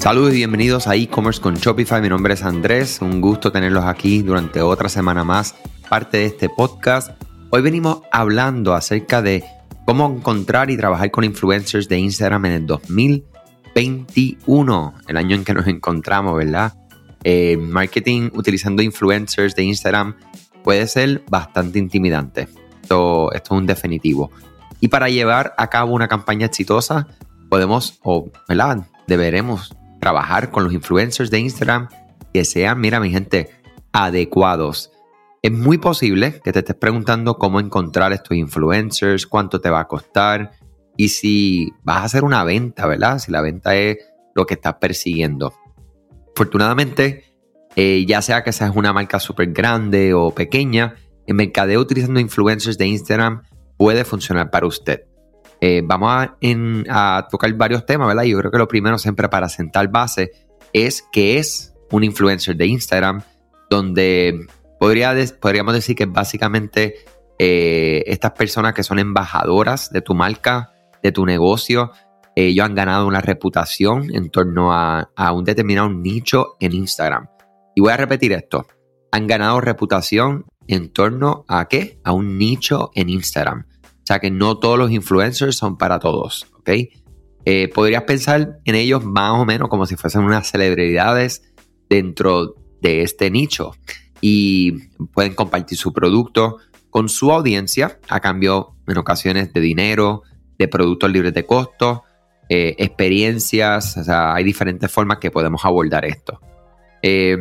Saludos y bienvenidos a e-commerce con Shopify. Mi nombre es Andrés. Un gusto tenerlos aquí durante otra semana más, parte de este podcast. Hoy venimos hablando acerca de cómo encontrar y trabajar con influencers de Instagram en el 2021, el año en que nos encontramos, ¿verdad? Eh, marketing utilizando influencers de Instagram puede ser bastante intimidante. Esto, esto es un definitivo. Y para llevar a cabo una campaña exitosa, podemos, o, ¿verdad? Deberemos trabajar con los influencers de Instagram que sean, mira mi gente, adecuados. Es muy posible que te estés preguntando cómo encontrar estos influencers, cuánto te va a costar y si vas a hacer una venta, ¿verdad? Si la venta es lo que estás persiguiendo. Afortunadamente, eh, ya sea que seas una marca súper grande o pequeña, el mercadeo utilizando influencers de Instagram puede funcionar para usted. Eh, vamos a, tocar varios temas, ¿verdad? Yo creo que lo primero siempre para sentar base es que es un influencer de Instagram, donde podría podríamos decir que básicamente eh, estas personas que son embajadoras de tu marca, de tu negocio, ellos han ganado una reputación en torno a, a un determinado nicho en Instagram. Y voy a repetir esto, han ganado reputación en torno a qué? A un nicho en Instagram sea que no todos los influencers son para todos, ¿ok? Eh, podrías pensar en ellos más o menos como si fuesen unas celebridades dentro de este nicho y pueden compartir su producto con su audiencia a cambio en ocasiones de dinero, de productos libres de costo, eh, experiencias, o sea, hay diferentes formas que podemos abordar esto. Eh,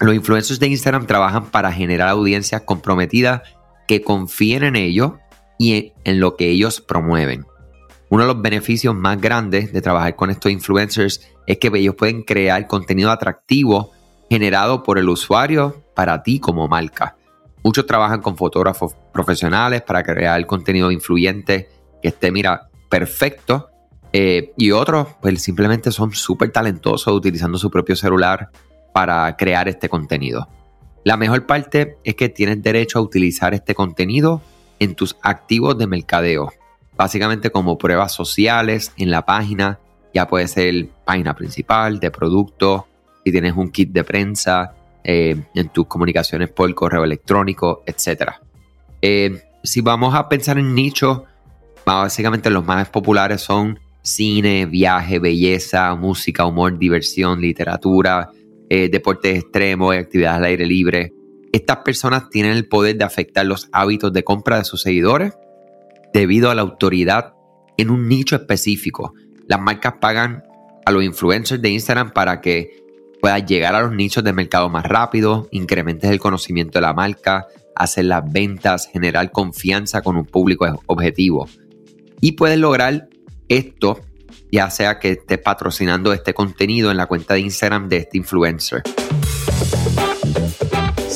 los influencers de Instagram trabajan para generar audiencias comprometidas que confíen en ellos y en lo que ellos promueven. Uno de los beneficios más grandes de trabajar con estos influencers es que ellos pueden crear contenido atractivo generado por el usuario para ti como marca. Muchos trabajan con fotógrafos profesionales para crear contenido influyente que esté, mira, perfecto. Eh, y otros, pues simplemente son súper talentosos utilizando su propio celular para crear este contenido. La mejor parte es que tienes derecho a utilizar este contenido en tus activos de mercadeo. Básicamente como pruebas sociales en la página, ya puede ser página principal de producto, si tienes un kit de prensa, eh, en tus comunicaciones por correo electrónico, etc. Eh, si vamos a pensar en nichos, básicamente los más populares son cine, viaje, belleza, música, humor, diversión, literatura, eh, deportes extremos, actividades al aire libre. Estas personas tienen el poder de afectar los hábitos de compra de sus seguidores debido a la autoridad en un nicho específico. Las marcas pagan a los influencers de Instagram para que puedas llegar a los nichos de mercado más rápido, incrementes el conocimiento de la marca, hacer las ventas, generar confianza con un público objetivo. Y puedes lograr esto ya sea que estés patrocinando este contenido en la cuenta de Instagram de este influencer.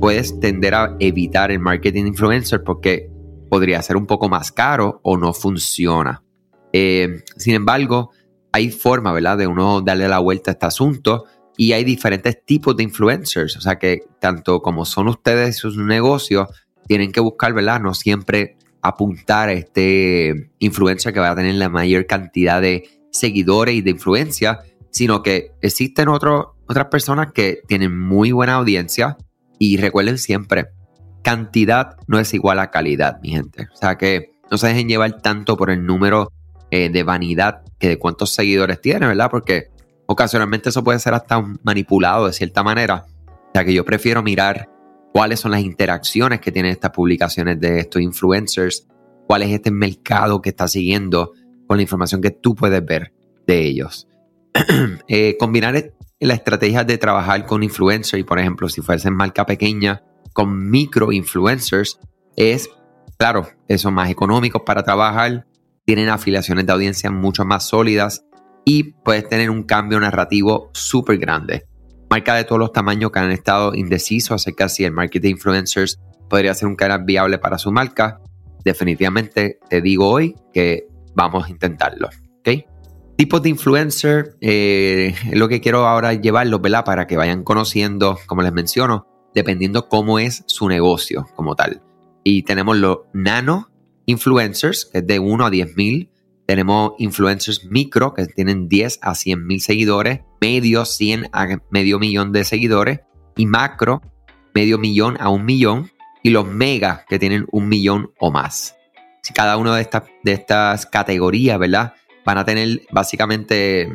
puedes tender a evitar el marketing influencer porque podría ser un poco más caro o no funciona. Eh, sin embargo, hay forma, ¿verdad?, de uno darle la vuelta a este asunto y hay diferentes tipos de influencers. O sea que tanto como son ustedes sus negocios, tienen que buscar, ¿verdad?, no siempre apuntar a este influencer que va a tener la mayor cantidad de seguidores y de influencia, sino que existen otras personas que tienen muy buena audiencia y recuerden siempre, cantidad no es igual a calidad, mi gente. O sea que no se dejen llevar tanto por el número eh, de vanidad que de cuántos seguidores tiene, ¿verdad? Porque ocasionalmente eso puede ser hasta manipulado de cierta manera. O sea que yo prefiero mirar cuáles son las interacciones que tienen estas publicaciones de estos influencers, cuál es este mercado que está siguiendo con la información que tú puedes ver de ellos. eh, combinar la estrategia de trabajar con influencers y, por ejemplo, si fuesen marca pequeña, con micro influencers, es, claro, son más económicos para trabajar, tienen afiliaciones de audiencia mucho más sólidas y puedes tener un cambio narrativo súper grande. Marcas de todos los tamaños que han estado indecisos acerca de si el marketing influencers podría ser un canal viable para su marca. Definitivamente te digo hoy que vamos a intentarlo. ¿okay? Tipos de influencer, eh, lo que quiero ahora llevarlo, ¿verdad? Para que vayan conociendo, como les menciono, dependiendo cómo es su negocio como tal. Y tenemos los nano influencers, que es de 1 a 10 mil. Tenemos influencers micro, que tienen 10 a 100 mil seguidores. Medio, 100 a medio millón de seguidores. Y macro, medio millón a un millón. Y los mega, que tienen un millón o más. Si cada una de, estas de estas categorías, ¿verdad? Van a tener básicamente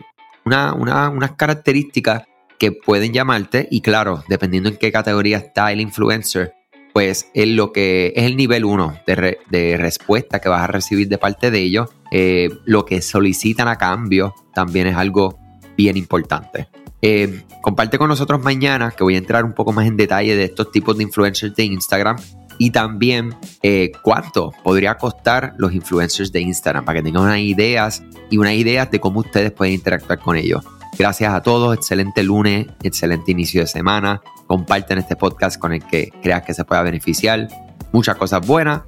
una, unas características que pueden llamarte. Y claro, dependiendo en qué categoría está el influencer, pues es lo que es el nivel 1 de, respuesta que vas a recibir de parte de ellos. Eh, lo que solicitan a cambio también es algo bien importante. Eh, comparte con nosotros mañana que voy a entrar un poco más en detalle de estos tipos de influencers de Instagram y también eh, cuánto podría costar los influencers de Instagram para que tengan unas ideas y unas ideas de cómo ustedes pueden interactuar con ellos. Gracias a todos, excelente lunes, excelente inicio de semana. Comparten este podcast con el que creas que se pueda beneficiar. Muchas cosas buenas.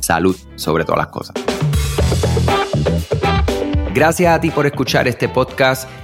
Salud sobre todas las cosas. Gracias a ti por escuchar este podcast.